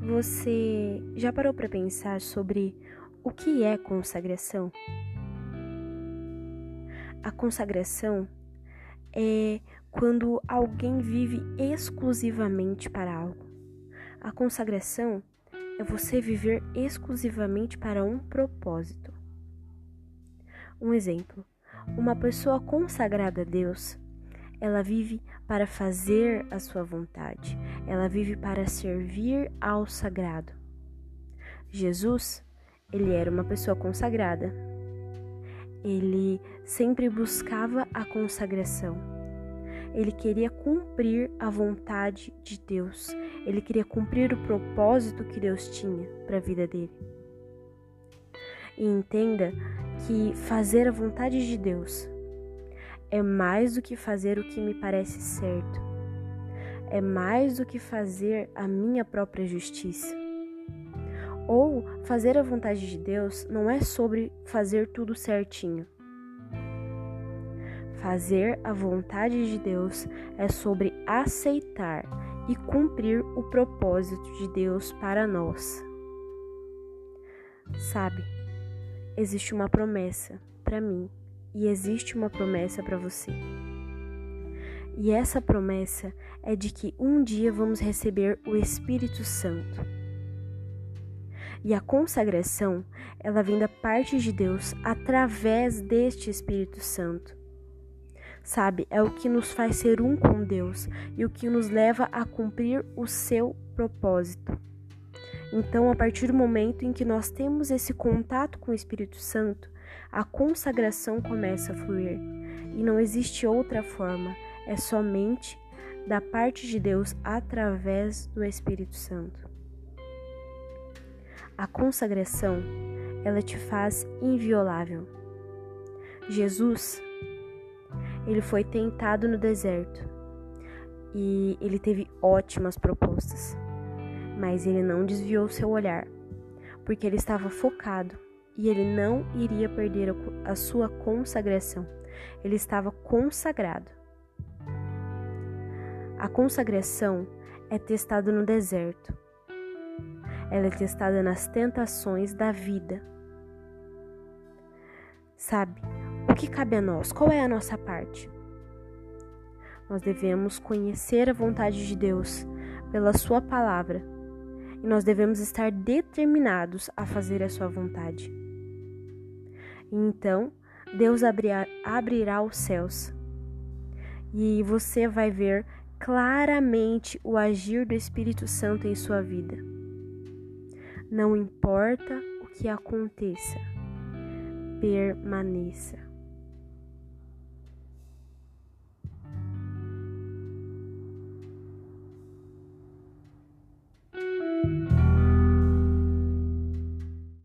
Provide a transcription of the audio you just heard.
Você já parou para pensar sobre o que é consagração? A consagração é quando alguém vive exclusivamente para algo. A consagração é você viver exclusivamente para um propósito. Um exemplo: uma pessoa consagrada a Deus, ela vive para fazer a sua vontade, ela vive para servir ao sagrado. Jesus, ele era uma pessoa consagrada. Ele sempre buscava a consagração. Ele queria cumprir a vontade de Deus. Ele queria cumprir o propósito que Deus tinha para a vida dele. E entenda que fazer a vontade de Deus é mais do que fazer o que me parece certo. É mais do que fazer a minha própria justiça. Ou fazer a vontade de Deus não é sobre fazer tudo certinho. Fazer a vontade de Deus é sobre aceitar e cumprir o propósito de Deus para nós. Sabe, existe uma promessa para mim e existe uma promessa para você. E essa promessa é de que um dia vamos receber o Espírito Santo. E a consagração, ela vem da parte de Deus através deste Espírito Santo. Sabe, é o que nos faz ser um com Deus e o que nos leva a cumprir o seu propósito. Então, a partir do momento em que nós temos esse contato com o Espírito Santo, a consagração começa a fluir e não existe outra forma, é somente da parte de Deus através do Espírito Santo. A consagração, ela te faz inviolável. Jesus, ele foi tentado no deserto e ele teve ótimas propostas, mas ele não desviou seu olhar, porque ele estava focado e ele não iria perder a sua consagração. Ele estava consagrado. A consagração é testada no deserto. Ela é testada nas tentações da vida. Sabe, o que cabe a nós? Qual é a nossa parte? Nós devemos conhecer a vontade de Deus pela Sua palavra e nós devemos estar determinados a fazer a Sua vontade. Então, Deus abrirá, abrirá os céus e você vai ver claramente o agir do Espírito Santo em sua vida. Não importa o que aconteça, permaneça.